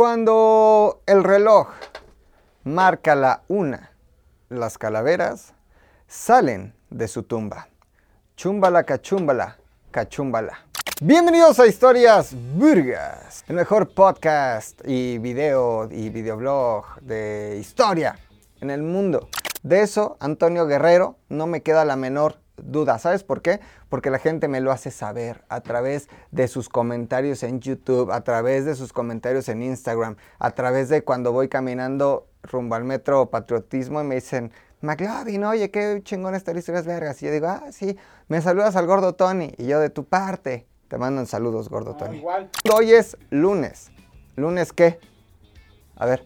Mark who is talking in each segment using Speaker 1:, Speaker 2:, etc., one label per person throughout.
Speaker 1: Cuando el reloj marca la una, las calaveras salen de su tumba. Chúmbala, cachúmbala, cachúmbala. Bienvenidos a Historias Burgas, el mejor podcast y video y videoblog de historia en el mundo. De eso, Antonio Guerrero, no me queda la menor duda. ¿Sabes por qué? Porque la gente me lo hace saber a través de sus comentarios en YouTube, a través de sus comentarios en Instagram, a través de cuando voy caminando rumbo al metro patriotismo y me dicen, McLovin, oye, qué chingón esta historias vergas. Y yo digo, ah, sí, me saludas al gordo Tony. Y yo de tu parte, te mandan saludos, gordo Tony.
Speaker 2: igual.
Speaker 1: Hoy es lunes. ¿Lunes qué? A ver.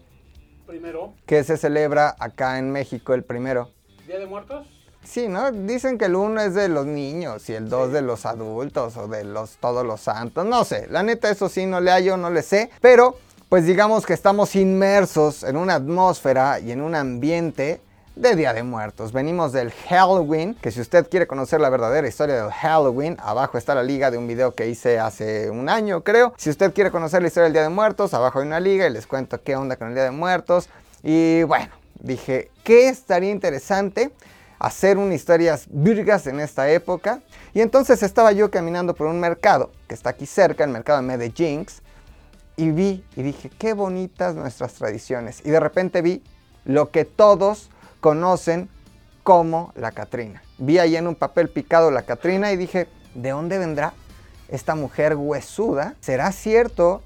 Speaker 2: Primero.
Speaker 1: ¿Qué se celebra acá en México el primero?
Speaker 2: ¿Día de Muertos?
Speaker 1: Sí, ¿no? Dicen que el uno es de los niños y el dos de los adultos o de los todos los santos. No sé, la neta eso sí no le hallo, no le sé. Pero pues digamos que estamos inmersos en una atmósfera y en un ambiente de Día de Muertos. Venimos del Halloween, que si usted quiere conocer la verdadera historia del Halloween, abajo está la liga de un video que hice hace un año, creo. Si usted quiere conocer la historia del Día de Muertos, abajo hay una liga y les cuento qué onda con el Día de Muertos. Y bueno, dije, ¿qué estaría interesante? Hacer unas historias virgas en esta época. Y entonces estaba yo caminando por un mercado que está aquí cerca, el mercado de Medellín, y vi y dije, qué bonitas nuestras tradiciones. Y de repente vi lo que todos conocen como la Catrina. Vi ahí en un papel picado la Catrina y dije, ¿de dónde vendrá esta mujer huesuda? ¿Será cierto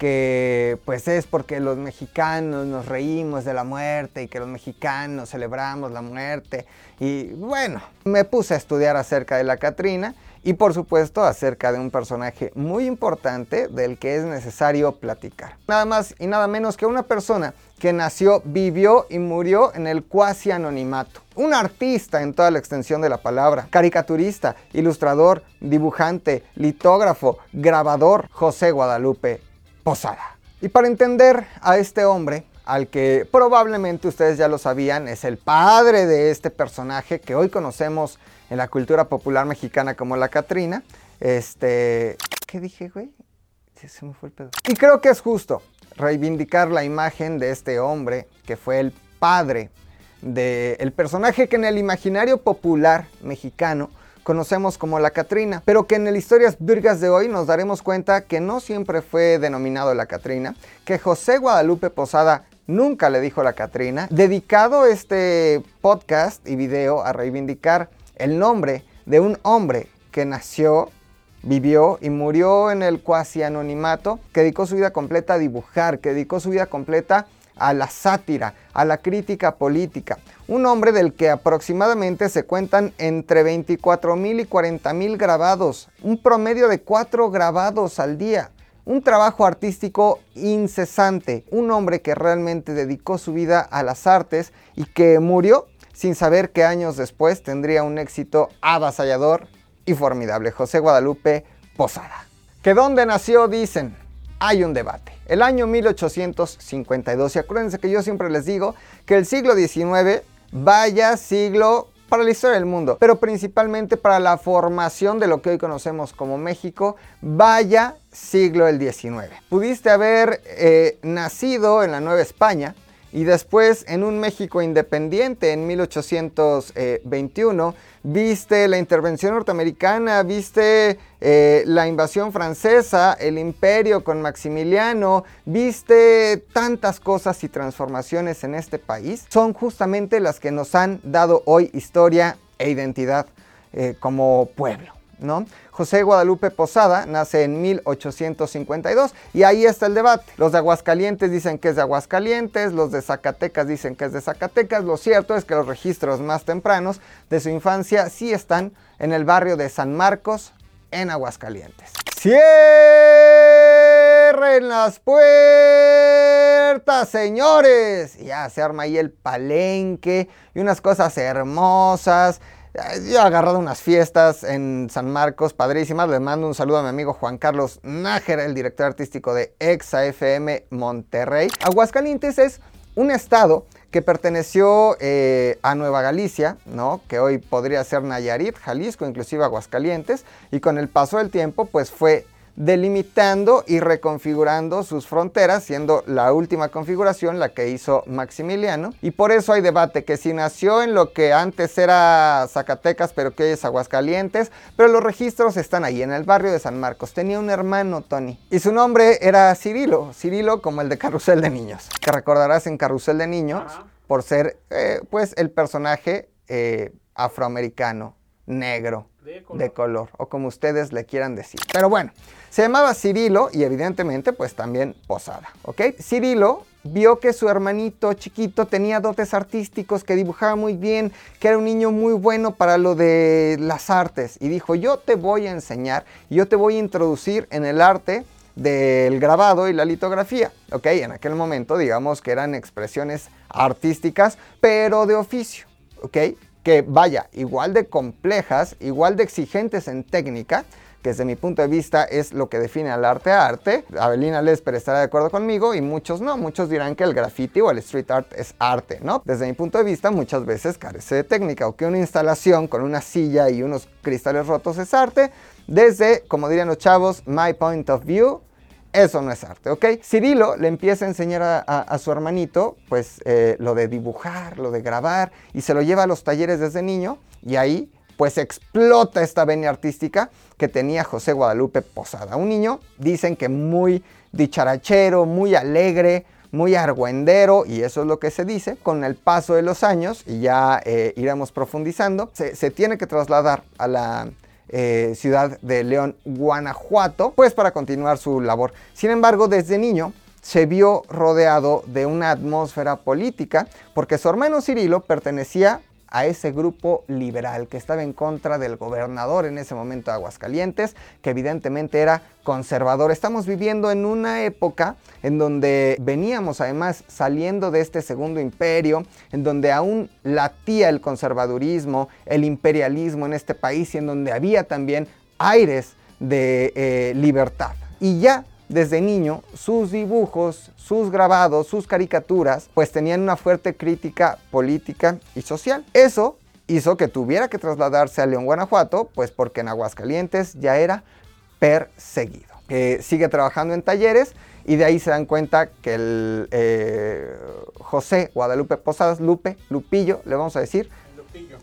Speaker 1: que pues es porque los mexicanos nos reímos de la muerte y que los mexicanos celebramos la muerte. Y bueno, me puse a estudiar acerca de la Catrina y por supuesto acerca de un personaje muy importante del que es necesario platicar. Nada más y nada menos que una persona que nació, vivió y murió en el cuasi anonimato. Un artista en toda la extensión de la palabra, caricaturista, ilustrador, dibujante, litógrafo, grabador, José Guadalupe Y para entender a este hombre, al que probablemente ustedes ya lo sabían, es el padre de este personaje que hoy conocemos en la cultura popular mexicana como la Catrina. Este, ¿qué dije, güey? Se me fue el pedo. Y creo que es justo reivindicar la imagen de este hombre que fue el padre del personaje que en el imaginario popular mexicano conocemos como la Catrina, pero que en el Historias Virgas de hoy nos daremos cuenta que no siempre fue denominado la Catrina, que José Guadalupe Posada nunca le dijo la Catrina, dedicado este podcast y video a reivindicar el nombre de un hombre que nació, vivió y murió en el cuasi anonimato, que dedicó su vida completa a dibujar, que dedicó su vida completa a la sátira, a la crítica política. Un hombre del que aproximadamente se cuentan entre 24 mil y 40 mil grabados, un promedio de 4 grabados al día. Un trabajo artístico incesante, un hombre que realmente dedicó su vida a las artes y que murió sin saber que años después tendría un éxito avasallador y formidable. José Guadalupe Posada. ¿Que dónde nació? Dicen hay un debate. El año 1852, y acuérdense que yo siempre les digo que el siglo XIX vaya siglo para la historia del mundo, pero principalmente para la formación de lo que hoy conocemos como México, vaya siglo el XIX. Pudiste haber eh, nacido en la Nueva España, y después en un México independiente en 1821, viste la intervención norteamericana, viste eh, la invasión francesa, el imperio con Maximiliano, viste tantas cosas y transformaciones en este país. Son justamente las que nos han dado hoy historia e identidad eh, como pueblo. José Guadalupe Posada nace en 1852 y ahí está el debate. Los de Aguascalientes dicen que es de Aguascalientes, los de Zacatecas dicen que es de Zacatecas. Lo cierto es que los registros más tempranos de su infancia sí están en el barrio de San Marcos, en Aguascalientes. Cierren las puertas, señores. Ya se arma ahí el palenque y unas cosas hermosas. Yo he agarrado unas fiestas en San Marcos padrísimas. Le mando un saludo a mi amigo Juan Carlos Nájera, el director artístico de Exa FM Monterrey. Aguascalientes es un estado que perteneció eh, a Nueva Galicia, ¿no? que hoy podría ser Nayarit, Jalisco, inclusive Aguascalientes, y con el paso del tiempo pues fue delimitando y reconfigurando sus fronteras, siendo la última configuración la que hizo Maximiliano. Y por eso hay debate que si nació en lo que antes era Zacatecas, pero que hoy es Aguascalientes, pero los registros están ahí, en el barrio de San Marcos. Tenía un hermano, Tony, y su nombre era Cirilo, Cirilo como el de Carrusel de Niños, que recordarás en Carrusel de Niños por ser, eh, pues, el personaje eh, afroamericano, negro, de color. o como ustedes le quieran decir. Pero bueno, se llamaba Cirilo y evidentemente pues también Posada, ¿ok? Cirilo vio que su hermanito chiquito tenía dotes artísticos, que dibujaba muy bien, que era un niño muy bueno para lo de las artes y dijo, yo te voy a enseñar, yo te voy a introducir en el arte del grabado y la litografía, ¿ok? En aquel momento digamos que eran expresiones artísticas, pero de oficio, ¿ok? que vaya, igual de complejas, igual de exigentes en técnica, que desde mi punto de vista es lo que define al arte arte. Abelina Lesper estará de acuerdo conmigo y muchos no, muchos dirán que el graffiti o el street art es arte, ¿no? Desde mi punto de vista muchas veces carece de técnica o que una instalación con una silla y unos cristales rotos es arte. Desde, como dirían los chavos, my point of view, eso no es arte, ¿ok? Cirilo le empieza a enseñar a, su hermanito, pues, eh, lo de dibujar, lo de grabar, y se lo lleva a los talleres desde niño, y ahí, pues, explota esta venia artística que tenía José Guadalupe Posada. Un niño, dicen que muy dicharachero, muy alegre, muy argüendero, y eso es lo que se dice, con el paso de los años, y ya eh, iremos profundizando, se tiene que trasladar a la eh, ciudad de León, Guanajuato, pues para continuar su labor. Sin embargo, desde niño se vio rodeado de una atmósfera política porque su hermano Cirilo pertenecía a ese grupo liberal que estaba en contra del gobernador en ese momento de Aguascalientes, que evidentemente era conservador. Estamos viviendo en una época en donde veníamos además saliendo de este segundo imperio, en donde aún latía el conservadurismo, el imperialismo en este país y en donde había también aires de eh, libertad. Y ya desde niño, sus dibujos, sus grabados, sus caricaturas, pues tenían una fuerte crítica política y social. Eso hizo que tuviera que trasladarse a León, Guanajuato, pues porque en Aguascalientes ya era perseguido. sigue trabajando en talleres y de ahí se dan cuenta que el eh, José Guadalupe Posadas, Lupe, Lupillo, le vamos a decir,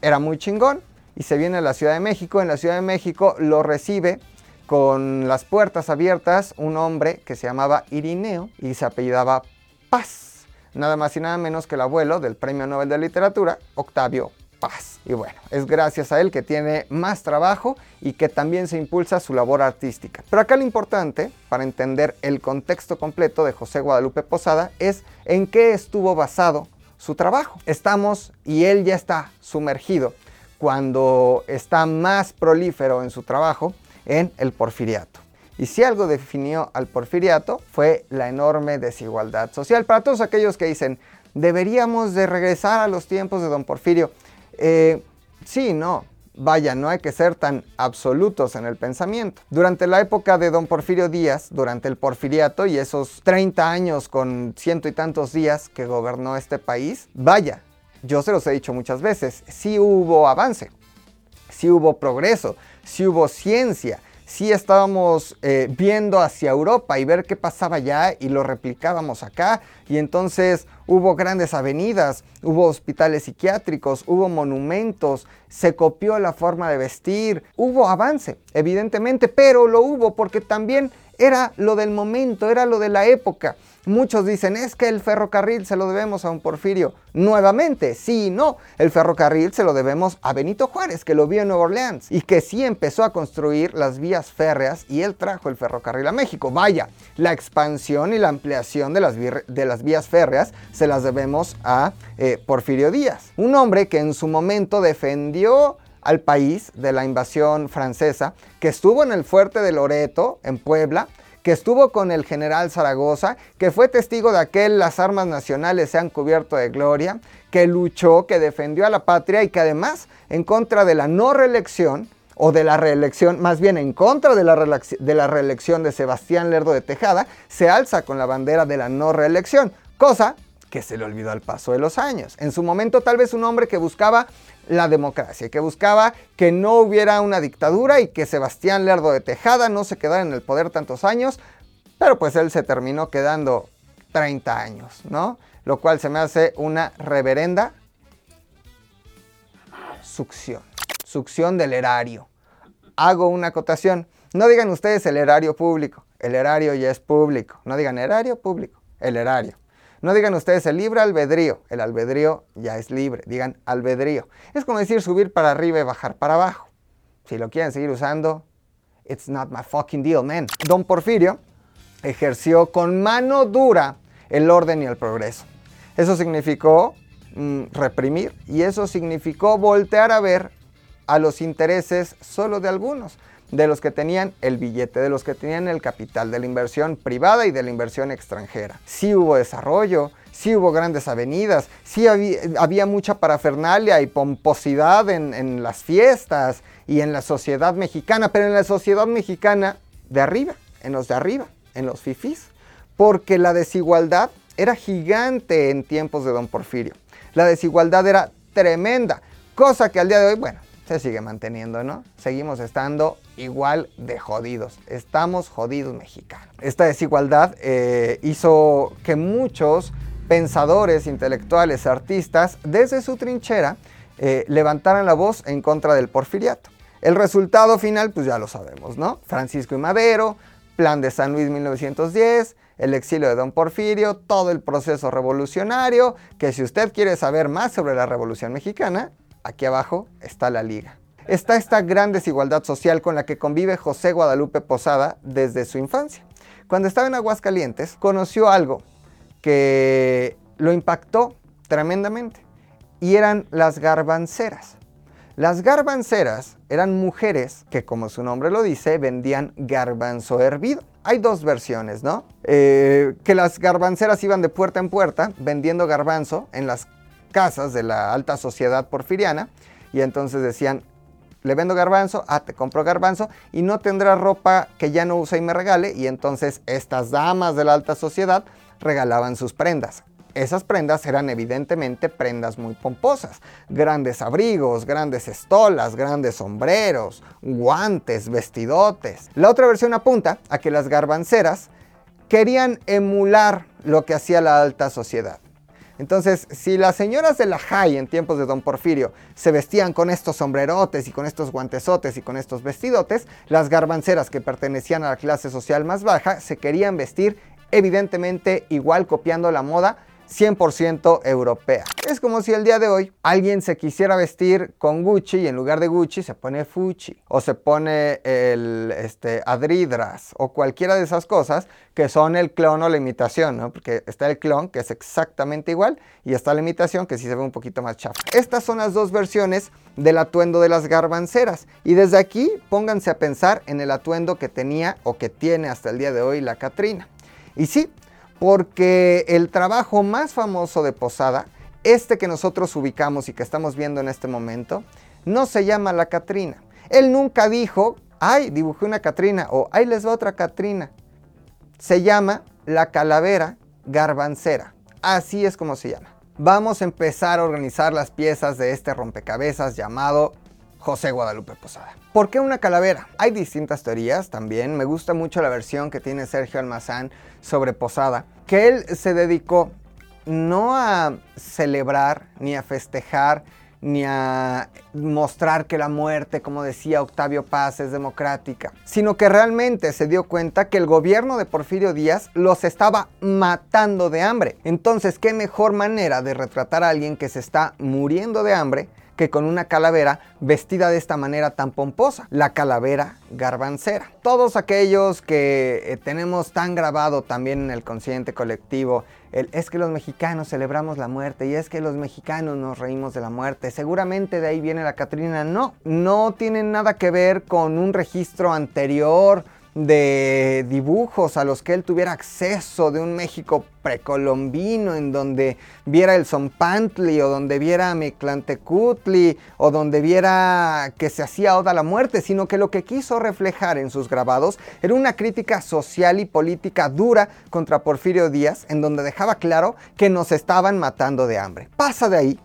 Speaker 1: era muy chingón y se viene a la Ciudad de México. En la Ciudad de México lo recibe con las puertas abiertas un hombre que se llamaba Irineo y se apellidaba Paz. Nada más y nada menos que el abuelo del Premio Nobel de Literatura, Octavio Paz. Y bueno, es gracias a él que tiene más trabajo y que también se impulsa su labor artística. Pero acá lo importante, para entender el contexto completo de José Guadalupe Posada, es en qué estuvo basado su trabajo. Estamos, y él ya está sumergido, cuando está más prolífero en su trabajo, en el porfiriato. Y si algo definió al porfiriato fue la enorme desigualdad social. Para todos aquellos que dicen, deberíamos de regresar a los tiempos de don Porfirio. Eh, sí, no, vaya, no hay que ser tan absolutos en el pensamiento. Durante la época de don Porfirio Díaz, durante el porfiriato y esos 30 años con ciento y tantos días que gobernó este país, vaya, yo se los he dicho muchas veces, sí hubo avance, sí hubo progreso, si hubo ciencia, si estábamos eh, viendo hacia Europa y ver qué pasaba allá y lo replicábamos acá. Y entonces hubo grandes avenidas, hubo hospitales psiquiátricos, hubo monumentos, se copió la forma de vestir, hubo avance, evidentemente, pero lo hubo porque también era lo del momento, era lo de la época. Muchos dicen, es que el ferrocarril se lo debemos a un Porfirio. Nuevamente, sí y no. El ferrocarril se lo debemos a Benito Juárez, que lo vio en Nueva Orleans y que sí empezó a construir las vías férreas y él trajo el ferrocarril a México. Vaya, la expansión y la ampliación de las, vías férreas se las debemos a eh, Porfirio Díaz. Un hombre que en su momento defendió al país de la invasión francesa, que estuvo en el fuerte de Loreto, en Puebla, que estuvo con el general Zaragoza, que fue testigo de aquel las armas nacionales se han cubierto de gloria, que luchó, que defendió a la patria y que además en contra de la no reelección o de la reelección, más bien en contra de la, de la reelección de Sebastián Lerdo de Tejada, se alza con la bandera de la no reelección, cosa que se le olvidó al paso de los años. En su momento tal vez un hombre que buscaba la democracia, que buscaba que no hubiera una dictadura y que Sebastián Lerdo de Tejada no se quedara en el poder tantos años, pero pues él se terminó quedando 30 años, ¿no? Lo cual se me hace una reverenda succión, succión del erario. Hago una acotación. No digan ustedes el erario público, el erario ya es público. No digan erario público, el erario. No digan ustedes el libre albedrío, el albedrío ya es libre, digan albedrío. Es como decir subir para arriba y bajar para abajo. Si lo quieren seguir usando, it's not my fucking deal, man. Don Porfirio ejerció con mano dura el orden y el progreso. Eso significó mm, reprimir y eso significó voltear a ver a los intereses solo de algunos de los que tenían el billete, de los que tenían el capital, de la inversión privada y de la inversión extranjera. Sí hubo desarrollo, sí hubo grandes avenidas, sí había, mucha parafernalia y pomposidad en, en las fiestas y en la sociedad mexicana, pero en la sociedad mexicana de arriba, en los de arriba, en los fifís, porque la desigualdad era gigante en tiempos de don Porfirio. La desigualdad era tremenda, cosa que al día de hoy, bueno, se sigue manteniendo, ¿no? Seguimos estando igual de jodidos. Estamos jodidos mexicanos. Esta desigualdad eh, hizo que muchos pensadores, intelectuales, artistas, desde su trinchera, eh, levantaran la voz en contra del porfiriato. El resultado final, pues ya lo sabemos, ¿no? Francisco y Madero, Plan de San Luis 1910, el exilio de Don Porfirio, todo el proceso revolucionario, que si usted quiere saber más sobre la Revolución Mexicana, Aquí abajo está la liga. Está esta gran desigualdad social con la que convive José Guadalupe Posada desde su infancia. Cuando estaba en Aguascalientes, conoció algo que lo impactó tremendamente y eran las garbanceras. Las garbanceras eran mujeres que, como su nombre lo dice, vendían garbanzo hervido. Hay dos versiones, ¿no? Eh, que las garbanceras iban de puerta en puerta vendiendo garbanzo en las casas de la alta sociedad porfiriana y entonces decían, le vendo garbanzo, ah, te compro garbanzo y no tendrá ropa que ya no use y me regale y entonces estas damas de la alta sociedad regalaban sus prendas. Esas prendas eran evidentemente prendas muy pomposas, grandes abrigos, grandes estolas, grandes sombreros, guantes, vestidotes. La otra versión apunta a que las garbanceras querían emular lo que hacía la alta sociedad. Entonces, si las señoras de la high en tiempos de Don Porfirio se vestían con estos sombrerotes y con estos guantesotes y con estos vestidotes, las garbanceras que pertenecían a la clase social más baja se querían vestir evidentemente igual copiando la moda 100% europea. Es como si el día de hoy alguien se quisiera vestir con Gucci y en lugar de Gucci se pone Fucci o se pone el este, Adridras o cualquiera de esas cosas que son el clon o la imitación, ¿no? Porque está el clon que es exactamente igual y está la imitación que sí se ve un poquito más chafa. Estas son las dos versiones del atuendo de las garbanceras y desde aquí pónganse a pensar en el atuendo que tenía o que tiene hasta el día de hoy la Catrina. Y sí, porque el trabajo más famoso de Posada, este que nosotros ubicamos y que estamos viendo en este momento, no se llama la Catrina. Él nunca dijo, ay, dibujé una Catrina o ay, les va otra Catrina. Se llama la calavera garbancera. Así es como se llama. Vamos a empezar a organizar las piezas de este rompecabezas llamado José Guadalupe Posada. ¿Por qué una calavera? Hay distintas teorías también. Me gusta mucho la versión que tiene Sergio Almazán sobre Posada, que él se dedicó no a celebrar ni a festejar ni a mostrar que la muerte, como decía Octavio Paz, es democrática, sino que realmente se dio cuenta que el gobierno de Porfirio Díaz los estaba matando de hambre. Entonces, ¿qué mejor manera de retratar a alguien que se está muriendo de hambre que con una calavera vestida de esta manera tan pomposa, la calavera garbancera. Todos aquellos que eh, tenemos tan grabado también en el consciente colectivo, el, es que los mexicanos celebramos la muerte y es que los mexicanos nos reímos de la muerte, seguramente de ahí viene la Catrina, no, no tiene nada que ver con un registro anterior, de dibujos a los que él tuviera acceso de un México precolombino en donde viera el Zompantli o donde viera Mictlantecutli o donde viera que se hacía oda a la muerte, sino que lo que quiso reflejar en sus grabados era una crítica social y política dura contra Porfirio Díaz en donde dejaba claro que nos estaban matando de hambre. Pasa de ahí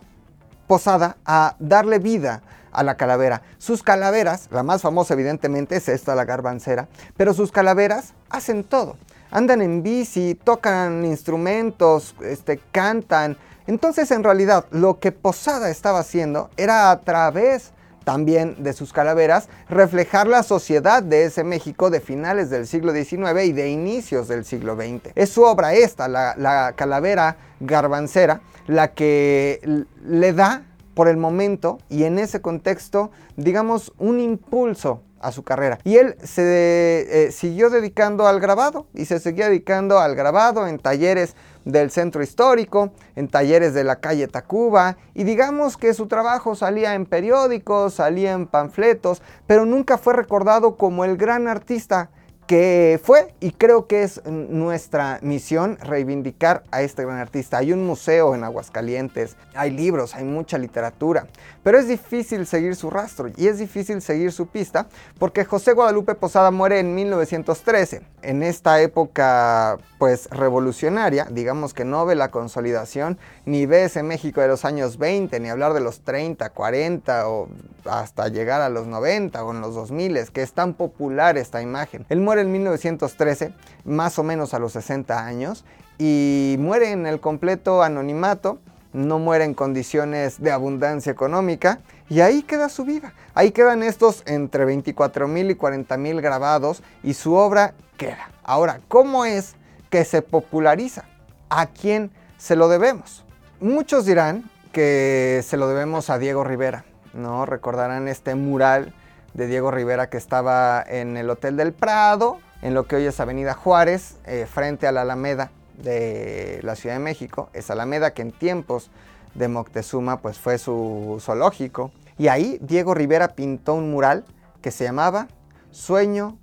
Speaker 1: Posada a darle vida a la calavera. Sus calaveras, la más famosa evidentemente es esta, la garbancera, pero sus calaveras hacen todo. Andan en bici, tocan instrumentos, este, cantan. Entonces en realidad lo que Posada estaba haciendo era a través también de sus calaveras, reflejar la sociedad de ese México de finales del siglo XIX y de inicios del siglo XX. Es su obra esta, la, la calavera garbancera, la que le da por el momento y en ese contexto, digamos, un impulso a su carrera. Y él se eh, siguió dedicando al grabado y se seguía dedicando al grabado en talleres del centro histórico, en talleres de la calle Tacuba y digamos que su trabajo salía en periódicos, salía en panfletos, pero nunca fue recordado como el gran artista que fue y creo que es nuestra misión reivindicar a este gran artista. Hay un museo en Aguascalientes, hay libros, hay mucha literatura, pero es difícil seguir su rastro y es difícil seguir su pista porque José Guadalupe Posada muere en 1913. En esta época pues revolucionaria, digamos que no ve la consolidación ni ve ese México de los años 20, ni hablar de los 30, 40 o hasta llegar a los 90 o en los 2000, que es tan popular esta imagen. Muere en 1913, más o menos a los 60 años, y muere en el completo anonimato, no muere en condiciones de abundancia económica, y ahí queda su vida. Ahí quedan estos entre 24 mil y 40 mil grabados, y su obra queda. Ahora, ¿cómo es que se populariza? ¿A quién se lo debemos? Muchos dirán que se lo debemos a Diego Rivera, ¿no? Recordarán este mural de Diego Rivera que estaba en el Hotel del Prado, en lo que hoy es Avenida Juárez, eh, frente a la Alameda de la Ciudad de México. Es Alameda que en tiempos de Moctezuma pues fue su zoológico. Y ahí Diego Rivera pintó un mural que se llamaba Sueño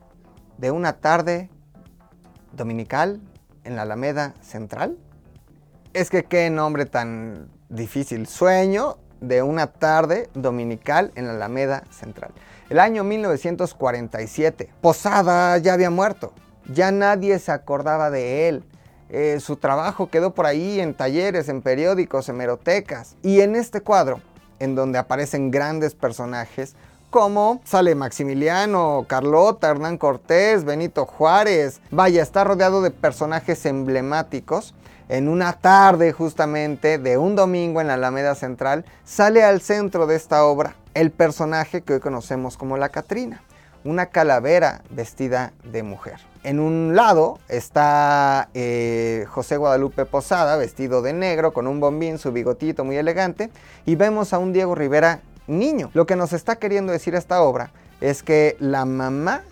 Speaker 1: de una tarde dominical en la Alameda Central. Es que qué nombre tan difícil. Sueño de una tarde dominical en la Alameda Central. El año 1947. Posada ya había muerto. Ya nadie se acordaba de él. Eh, su trabajo quedó por ahí en talleres, en periódicos, hemerotecas. Y en este cuadro, en donde aparecen grandes personajes, como sale Maximiliano, Carlota, Hernán Cortés, Benito Juárez. Vaya, está rodeado de personajes emblemáticos. En una tarde justamente de un domingo en la Alameda Central, sale al centro de esta obra el personaje que hoy conocemos como la Catrina, una calavera vestida de mujer. En un lado está eh, José Guadalupe Posada, vestido de negro, con un bombín, su bigotito muy elegante, y vemos a un Diego Rivera niño. Lo que nos está queriendo decir esta obra es que la mamá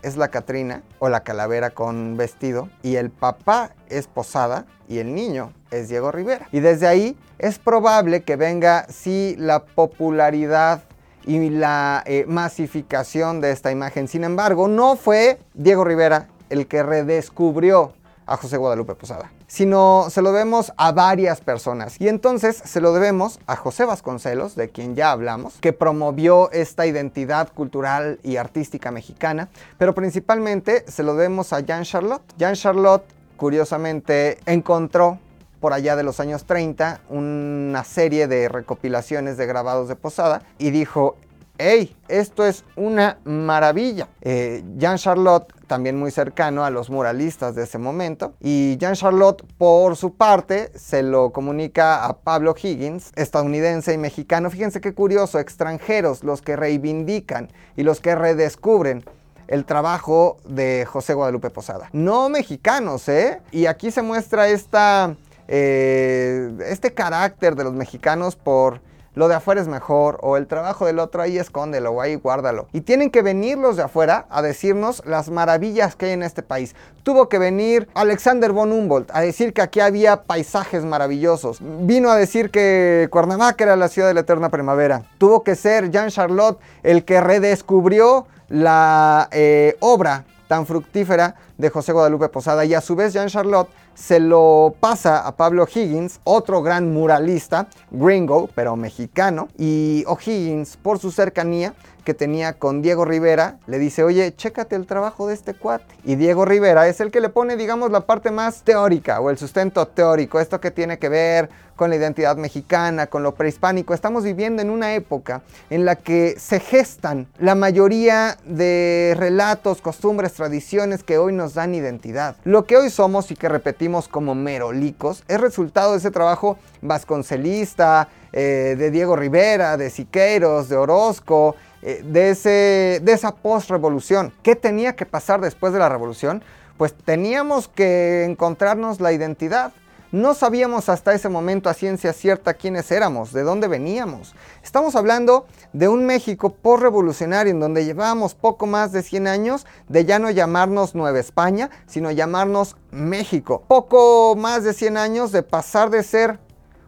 Speaker 1: es la Catrina o la calavera con vestido y el papá es Posada y el niño es Diego Rivera. Y desde ahí es probable que venga sí la popularidad y la eh, masificación de esta imagen. Sin embargo, no fue Diego Rivera el que redescubrió a José Guadalupe Posada, sino se lo debemos a varias personas. Y entonces se lo debemos a José Vasconcelos, de quien ya hablamos, que promovió esta identidad cultural y artística mexicana, pero principalmente se lo debemos a Jean Charlotte. Jean Charlotte, curiosamente, encontró por allá de los años 30 una serie de recopilaciones de grabados de Posada y dijo, ¡Hey! Esto es una maravilla. Eh, Jean Charlotte, también muy cercano a los muralistas de ese momento, y Jean Charlotte, por su parte, se lo comunica a Pablo Higgins, estadounidense y mexicano. Fíjense qué curioso, extranjeros los que reivindican y los que redescubren el trabajo de José Guadalupe Posada. No mexicanos, ¿eh? Y aquí se muestra esta eh, este carácter de los mexicanos por lo de afuera es mejor o el trabajo del otro ahí escóndelo o ahí guárdalo. Y tienen que venir los de afuera a decirnos las maravillas que hay en este país. Tuvo que venir Alexander von Humboldt a decir que aquí había paisajes maravillosos. Vino a decir que Cuernavaca era la ciudad de la eterna primavera. Tuvo que ser Jean Charlotte el que redescubrió la eh, obra tan fructífera de José Guadalupe Posada y a su vez Jean Charlotte se lo pasa a Pablo Higgins, otro gran muralista, gringo, pero mexicano, y O'Higgins, por su cercanía, que tenía con Diego Rivera, le dice, oye, chécate el trabajo de este cuate. Y Diego Rivera es el que le pone, digamos, la parte más teórica o el sustento teórico, esto que tiene que ver con la identidad mexicana, con lo prehispánico. Estamos viviendo en una época en la que se gestan la mayoría de relatos, costumbres, tradiciones que hoy nos dan identidad. Lo que hoy somos y que repetimos como merolicos es resultado de ese trabajo vasconcelista, eh, de Diego Rivera, de Siqueiros, de Orozco, eh, de, ese, de esa post-revolución. ¿Qué tenía que pasar después de la revolución? Pues teníamos que encontrarnos la identidad. No sabíamos hasta ese momento a ciencia cierta quiénes éramos, de dónde veníamos. Estamos hablando de un México post-revolucionario en donde llevábamos poco más de 100 años de ya no llamarnos Nueva España, sino llamarnos México. Poco más de 100 años de pasar de ser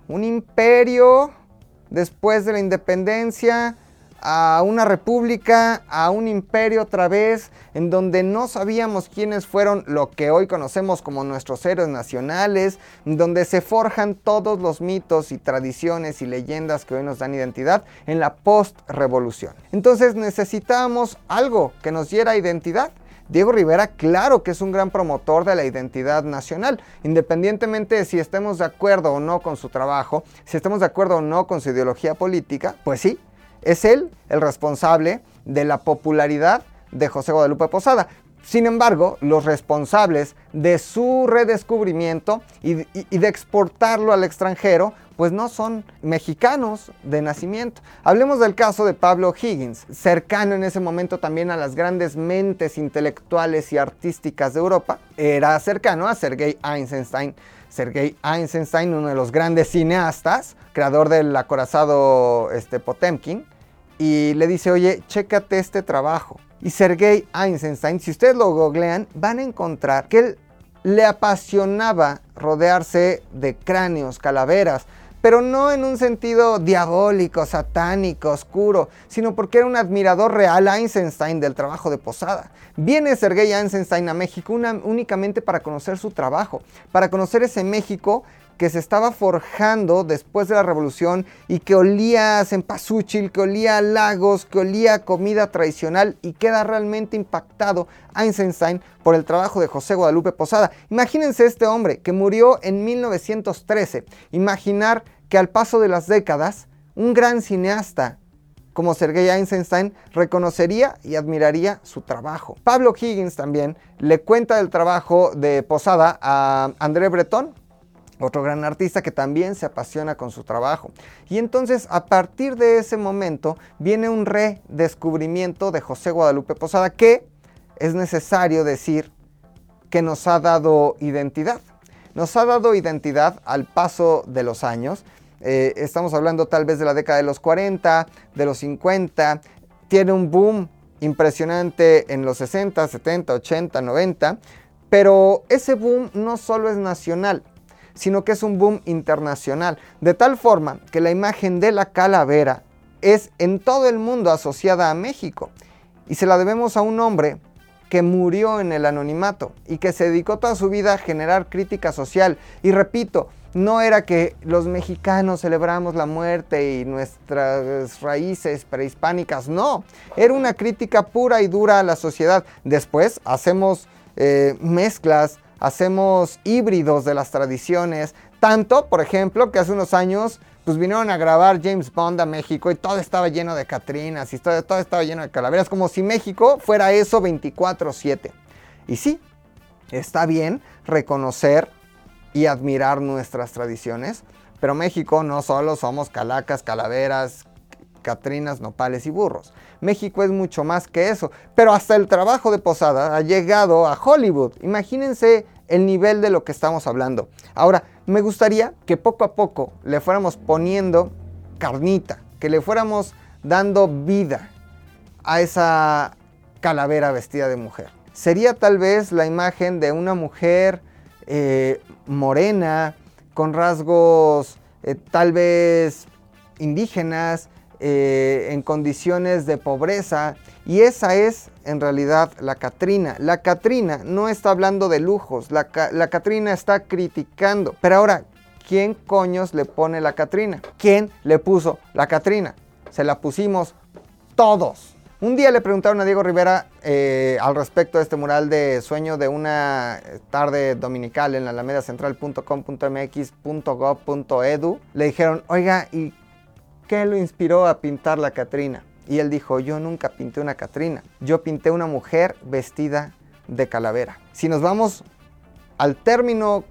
Speaker 1: un imperio después de la independencia a una república, a un imperio otra vez, en donde no sabíamos quiénes fueron lo que hoy conocemos como nuestros héroes nacionales, donde se forjan todos los mitos y tradiciones y leyendas que hoy nos dan identidad en la post-revolución. Entonces necesitábamos algo que nos diera identidad. Diego Rivera, claro que es un gran promotor de la identidad nacional, independientemente de si estemos de acuerdo o no con su trabajo, si estemos de acuerdo o no con su ideología política, pues sí, es él el responsable de la popularidad de José Guadalupe Posada. Sin embargo, los responsables de su redescubrimiento y, de exportarlo al extranjero, pues no son mexicanos de nacimiento. Hablemos del caso de Pablo Higgins, cercano en ese momento también a las grandes mentes intelectuales y artísticas de Europa. Era cercano a Sergei Eisenstein. Sergei Eisenstein, uno de los grandes cineastas, creador del acorazado este, Potemkin, y le dice, oye, chécate este trabajo. Y Sergei Eisenstein, si ustedes lo googlean, van a encontrar que él le apasionaba rodearse de cráneos, calaveras, pero no en un sentido diabólico, satánico, oscuro, sino porque era un admirador real Eisenstein del trabajo de Posada. Viene Sergei Eisenstein a México únicamente para conocer su trabajo, para conocer ese México que se estaba forjando después de la revolución y que olía a cempasúchil, que olía a lagos, que olía a comida tradicional y queda realmente impactado Eisenstein por el trabajo de José Guadalupe Posada. Imagínense este hombre que murió en 1913. Imaginar que al paso de las décadas, un gran cineasta como Sergei Eisenstein reconocería y admiraría su trabajo. Pablo Higgins también le cuenta del trabajo de Posada a André Breton, otro gran artista que también se apasiona con su trabajo. Y entonces a partir de ese momento viene un redescubrimiento de José Guadalupe Posada que es necesario decir que nos ha dado identidad. Nos ha dado identidad al paso de los años. Eh, estamos hablando tal vez de la década de los 40, de los 50. Tiene un boom impresionante en los 60, 70, 80, 90. Pero ese boom no solo es nacional, sino que es un boom internacional, de tal forma que la imagen de la calavera es en todo el mundo asociada a México y se la debemos a un hombre que murió en el anonimato y que se dedicó toda su vida a generar crítica social. Y repito, no era que los mexicanos celebramos la muerte y nuestras raíces prehispánicas, no, era una crítica pura y dura a la sociedad. Después hacemos eh, mezclas hacemos híbridos de las tradiciones. Tanto, por ejemplo, que hace unos años pues vinieron a grabar James Bond a México y todo estaba lleno de Catrinas y todo, todo estaba lleno de calaveras, como si México fuera eso 24/7. Y sí, está bien reconocer y admirar nuestras tradiciones, pero México no solo somos calacas, calaveras, catrinas, nopales y burros. México es mucho más que eso. Pero hasta el trabajo de Posada ha llegado a Hollywood. Imagínense el nivel de lo que estamos hablando. Ahora, me gustaría que poco a poco le fuéramos poniendo carnita, que le fuéramos dando vida a esa calavera vestida de mujer. Sería tal vez la imagen de una mujer eh, morena, con rasgos eh, tal vez indígenas, eh, en condiciones de pobreza y esa es en realidad la Catrina. La Catrina no está hablando de lujos, la, Catrina está criticando. Pero ahora, ¿quién coños le pone la Catrina? ¿Quién le puso la Catrina? Se la pusimos todos. Un día le preguntaron a Diego Rivera eh, al respecto de este mural de sueño de una tarde dominical en la alameda central.com.mx.gov.edu. Le dijeron, oiga, ¿y qué lo inspiró a pintar la Catrina? Y él dijo, yo nunca pinté una Catrina, yo pinté una mujer vestida de calavera. Si nos vamos al término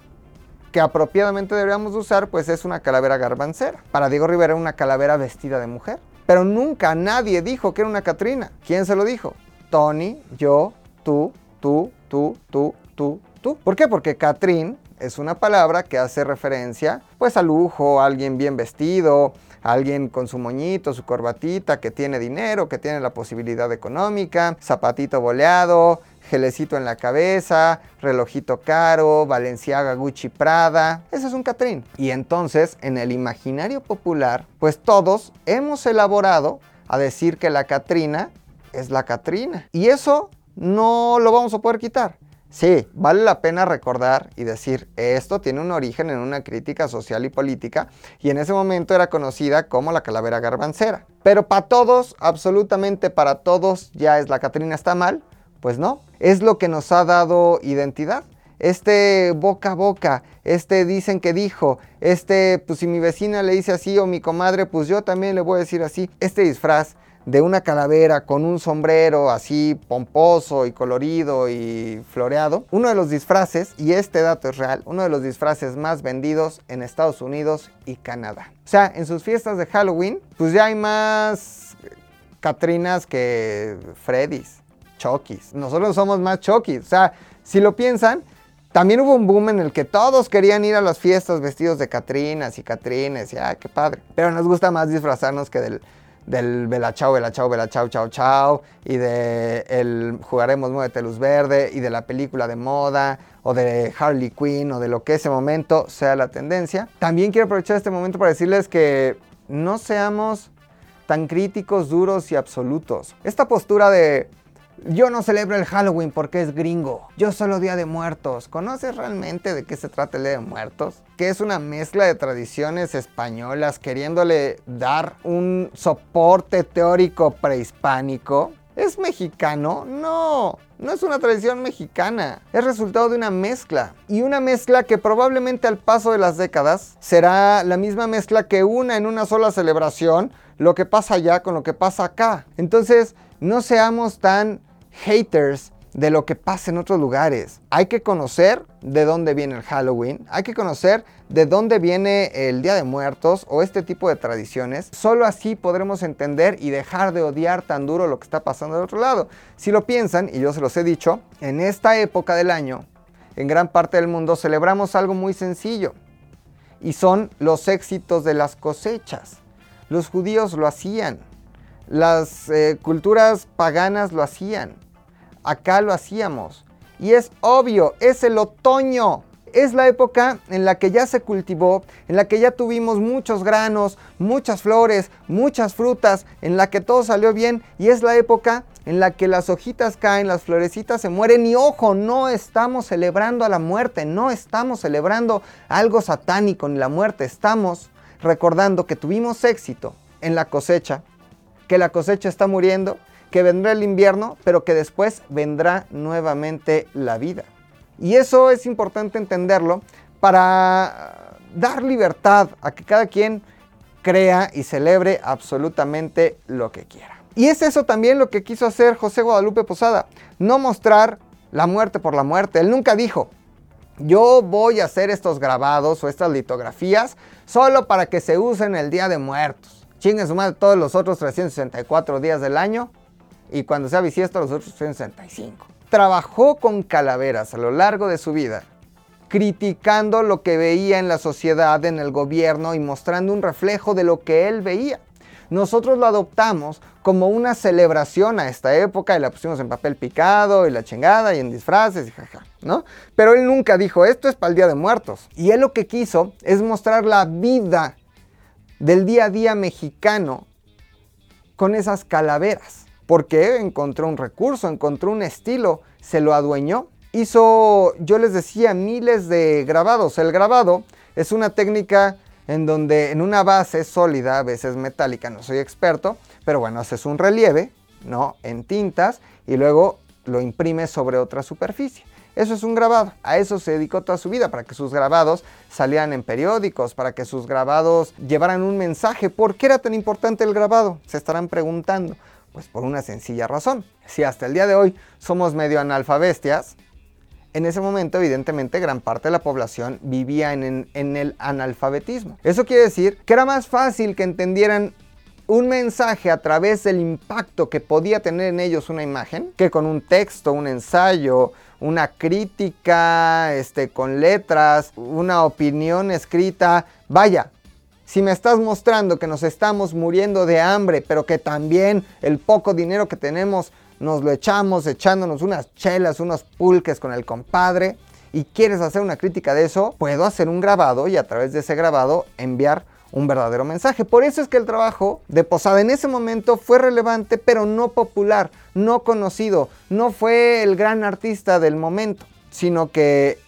Speaker 1: que apropiadamente deberíamos usar, pues es una calavera garbancera. Para Diego Rivera, una calavera vestida de mujer. Pero nunca nadie dijo que era una Catrina. ¿Quién se lo dijo? Tony, yo, tú, tú, tú, tú, tú, tú. ¿Por qué? Porque Catrín es una palabra que hace referencia pues a lujo, a alguien bien vestido, alguien con su moñito, su corbatita, que tiene dinero, que tiene la posibilidad económica, zapatito boleado, gelecito en la cabeza, relojito caro, Valenciaga, Gucci, Prada. Eso es un Catrín. Y entonces, en el imaginario popular, pues todos hemos elaborado a decir que la Catrina es la Catrina. Y eso no lo vamos a poder quitar. Sí, vale la pena recordar y decir, esto tiene un origen en una crítica social y política y en ese momento era conocida como la calavera garbancera. Pero para todos, absolutamente para todos, ya es la Catrina está mal, pues no, es lo que nos ha dado identidad. Este boca a boca, este dicen que dijo, este pues si mi vecina le dice así o mi comadre, pues yo también le voy a decir así. Este disfraz de una calavera con un sombrero así pomposo y colorido y floreado. Uno de los disfraces, y este dato es real, uno de los disfraces más vendidos en Estados Unidos y Canadá. O sea, en sus fiestas de Halloween, pues ya hay más Catrinas que Freddys. Chokis. Nosotros somos más Chokis. O sea, si lo piensan, también hubo un boom en el que todos querían ir a las fiestas vestidos de Catrinas y Catrines. Y ay, qué padre. Pero nos gusta más disfrazarnos que del, del Bela Chao, Bela Chao, Bela Chao, Chao, Chao. Y de el Jugaremos Muévete Luz Verde. Y de la película de moda. O de Harley Quinn. O de lo que ese momento sea la tendencia. También quiero aprovechar este momento para decirles que no seamos tan críticos, duros y absolutos. Esta postura de yo no celebro el Halloween porque es gringo. Yo solo Día de Muertos. ¿Conoces realmente de qué se trata el Día de Muertos? Que es una mezcla de tradiciones españolas queriéndole dar un soporte teórico prehispánico. ¿Es mexicano? No, no es una tradición mexicana. Es resultado de una mezcla. Y una mezcla que probablemente al paso de las décadas será la misma mezcla que una en una sola celebración lo que pasa allá con lo que pasa acá. Entonces, no seamos tan haters de lo que pasa en otros lugares. Hay que conocer de dónde viene el Halloween, hay que conocer de dónde viene el Día de Muertos o este tipo de tradiciones. Solo así podremos entender y dejar de odiar tan duro lo que está pasando del otro lado. Si lo piensan, y yo se los he dicho, en esta época del año, en gran parte del mundo celebramos algo muy sencillo y son los éxitos de las cosechas. Los judíos lo hacían, las eh, culturas paganas lo hacían acá lo hacíamos. Y es obvio, es el otoño. Es la época en la que ya se cultivó, en la que ya tuvimos muchos granos, muchas flores, muchas frutas, en la que todo salió bien y es la época en la que las hojitas caen, las florecitas se mueren y ojo, no estamos celebrando a la muerte, no estamos celebrando algo satánico ni la muerte, estamos recordando que tuvimos éxito en la cosecha, que la cosecha está muriendo que vendrá el invierno, pero que después vendrá nuevamente la vida. Y eso es importante entenderlo para dar libertad a que cada quien crea y celebre absolutamente lo que quiera. Y es eso también lo que quiso hacer José Guadalupe Posada, no mostrar la muerte por la muerte. Él nunca dijo, yo voy a hacer estos grabados o estas litografías solo para que se usen el Día de Muertos. Chinguen su madre todos los otros 364 días del año y cuando sea bisiesto los otros 65. Trabajó con calaveras a lo largo de su vida, criticando lo que veía en la sociedad, en el gobierno y mostrando un reflejo de lo que él veía. Nosotros lo adoptamos como una celebración a esta época y la pusimos en papel picado y la chingada y en disfraces y jaja, ¿no? Pero él nunca dijo, esto es para el Día de Muertos. Y él lo que quiso es mostrar la vida del día a día mexicano con esas calaveras porque encontró un recurso, encontró un estilo, se lo adueñó. Hizo, yo les decía, miles de grabados. El grabado es una técnica en donde en una base sólida, a veces metálica, no soy experto, pero bueno, haces un relieve ¿no? En tintas y luego lo imprime sobre otra superficie. Eso es un grabado. A eso se dedicó toda su vida, para que sus grabados salieran en periódicos, para que sus grabados llevaran un mensaje. ¿Por qué era tan importante el grabado? Se estarán preguntando. Pues por una sencilla razón. Si hasta el día de hoy somos medio analfabestias, en ese momento evidentemente gran parte de la población vivía en, en, el analfabetismo. Eso quiere decir que era más fácil que entendieran un mensaje a través del impacto que podía tener en ellos una imagen que con un texto, un ensayo, una crítica este, con letras, una opinión escrita. Vaya, si me estás mostrando que nos estamos muriendo de hambre, pero que también el poco dinero que tenemos nos lo echamos echándonos unas chelas, unos pulques con el compadre, y quieres hacer una crítica de eso, puedo hacer un grabado y a través de ese grabado enviar un verdadero mensaje. Por eso es que el trabajo de Posada en ese momento fue relevante, pero no popular, no conocido, no fue el gran artista del momento, sino que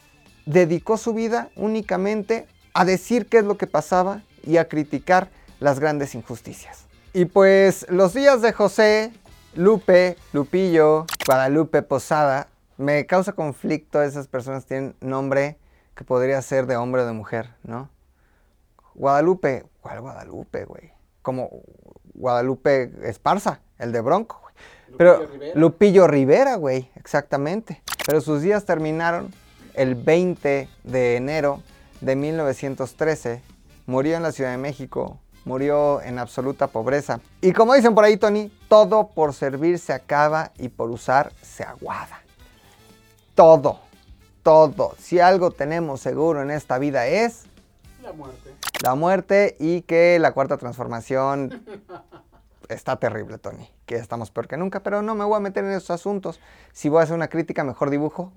Speaker 1: dedicó su vida únicamente a decir qué es lo que pasaba y a criticar las grandes injusticias. Y pues los días de José, Lupe, Lupillo, Guadalupe Posada, me causa conflicto esas personas tienen nombre que podría ser de hombre o de mujer, ¿no? Guadalupe, ¿cuál Guadalupe, güey? Como Guadalupe Esparza, el de Bronco, güey. Pero Lupillo Rivera, güey, exactamente. Pero sus días terminaron el 20 de enero de 1913. Murió en la Ciudad de México, murió en absoluta pobreza. Y como dicen por ahí, Tony, todo por servir se acaba y por usar se aguada. Todo, todo. Si algo tenemos seguro en esta vida es...
Speaker 2: La muerte
Speaker 1: la muerte y que la cuarta transformación está terrible, Tony. Que estamos peor que nunca, pero no me voy a meter en esos asuntos. Si voy a hacer una crítica, mejor dibujo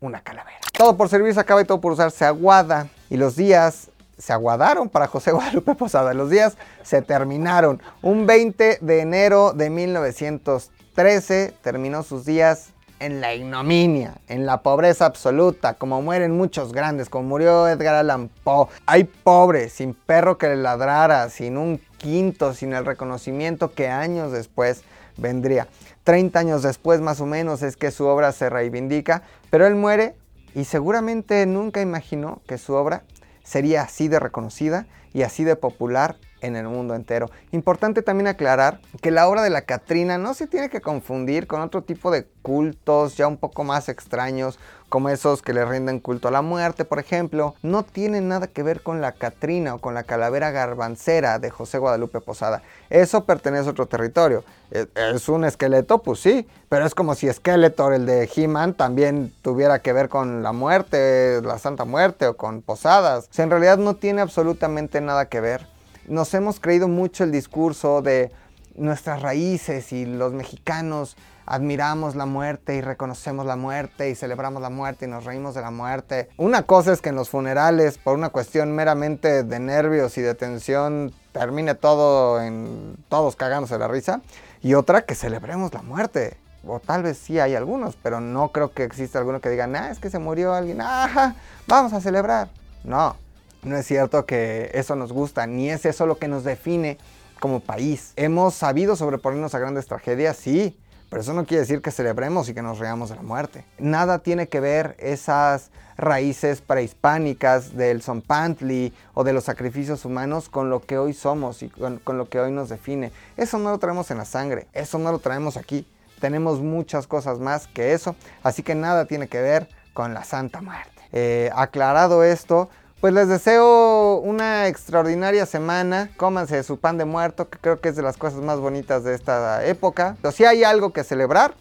Speaker 1: una calavera. Todo por servir se acaba y todo por usarse aguada. Y los días se aguadaron para José Guadalupe Posada. Los días se terminaron. Un 20 de enero de 1913 terminó sus días en la ignominia, en la pobreza absoluta, como mueren muchos grandes, como murió Edgar Allan Poe. Hay pobres, sin perro que le ladrara, sin un quinto, sin el reconocimiento que años después vendría. 30 años después más o menos es que su obra se reivindica, pero él muere y seguramente nunca imaginó que su obra sería así de reconocida y así de popular en el mundo entero. Importante también aclarar que la obra de la Catrina no se tiene que confundir con otro tipo de cultos ya un poco más extraños, como esos que le rinden culto a la muerte, por ejemplo. No tiene nada que ver con la Catrina o con la calavera garbancera de José Guadalupe Posada. Eso pertenece a otro territorio. E, ¿Es un esqueleto? Pues sí, pero es como si Skeletor, el de He-Man, también tuviera que ver con la muerte, la Santa Muerte o con Posadas. O en realidad no tiene absolutamente nada que ver nos hemos creído mucho el discurso de nuestras raíces y los mexicanos admiramos la muerte y reconocemos la muerte y celebramos la muerte y nos reímos de la muerte. Una cosa es que en los funerales, por una cuestión meramente de nervios y de tensión, termine todo en todos cagándose la risa. Y otra, que celebremos la muerte. O tal vez sí hay algunos, pero no creo que exista alguno que diga, ah, es que se murió alguien, ajá, vamos a celebrar. No, no es cierto que eso nos gusta, ni es eso lo que nos define como país. Hemos sabido sobreponernos a grandes tragedias, sí, pero eso no quiere decir que celebremos y que nos reamos de la muerte. Nada tiene que ver esas raíces prehispánicas del Zompantli o de los sacrificios humanos con lo que hoy somos y con, lo que hoy nos define. Eso no lo traemos en la sangre, eso no lo traemos aquí. Tenemos muchas cosas más que eso, así que nada tiene que ver con la Santa Muerte. Eh, aclarado esto, pues les deseo una extraordinaria semana. Cómanse su pan de muerto, que creo que es de las cosas más bonitas de esta época. Pero si hay algo que celebrar,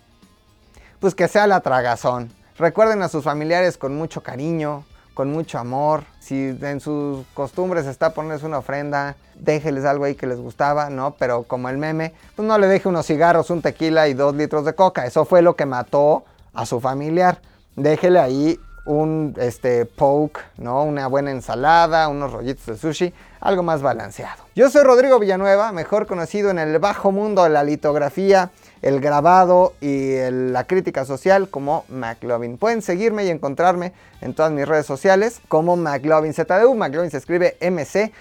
Speaker 1: pues que sea la tragazón. Recuerden a sus familiares con mucho cariño, con mucho amor. Si en sus costumbres está ponerles una ofrenda, déjeles algo ahí que les gustaba, ¿no? Pero como el meme, pues no le deje unos cigarros, un tequila y dos litros de coca. Eso fue lo que mató a su familiar. Déjele ahí un este, poke, ¿no? Una buena ensalada, unos rollitos de sushi, algo más balanceado. Yo soy Rodrigo Villanueva, mejor conocido en el bajo mundo de la litografía, el grabado y la crítica social como McLovin. Pueden seguirme y encontrarme en todas mis redes sociales como McLovin ZDU. McLovin se escribe M-C-L-O-V-I-N-Z-U,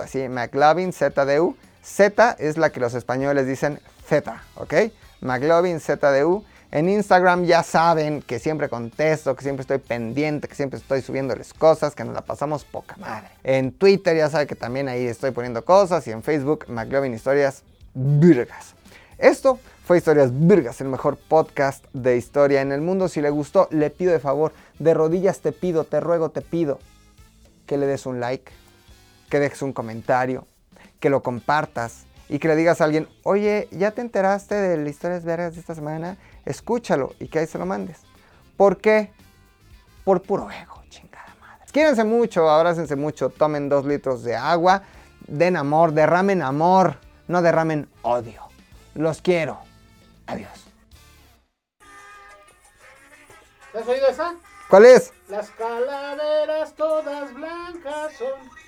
Speaker 1: así McLovin ZDU. Z es la que los españoles dicen Z, ¿ok? McLovin ZDU. En Instagram ya saben que siempre contesto, que siempre estoy pendiente, que siempre estoy subiéndoles cosas, que nos la pasamos poca madre. En Twitter ya saben que también ahí estoy poniendo cosas y en Facebook McLovin Historias Virgas. Esto fue Historias Virgas, el mejor podcast de historia en el mundo. Si le gustó, le pido de favor, de rodillas te pido, te ruego, te pido que le des un like, que dejes un comentario, que lo compartas y que le digas a alguien, oye, ¿ya te enteraste de las historias vergas de esta semana? Escúchalo y que ahí se lo mandes. ¿Por qué? Por puro ego, chingada madre. Quídense mucho, abrácense mucho, tomen dos litros de agua, den amor, derramen amor, no derramen odio. Los quiero. Adiós.
Speaker 2: ¿Te has oído esa?
Speaker 1: ¿Cuál es?
Speaker 2: Las calaveras todas blancas son.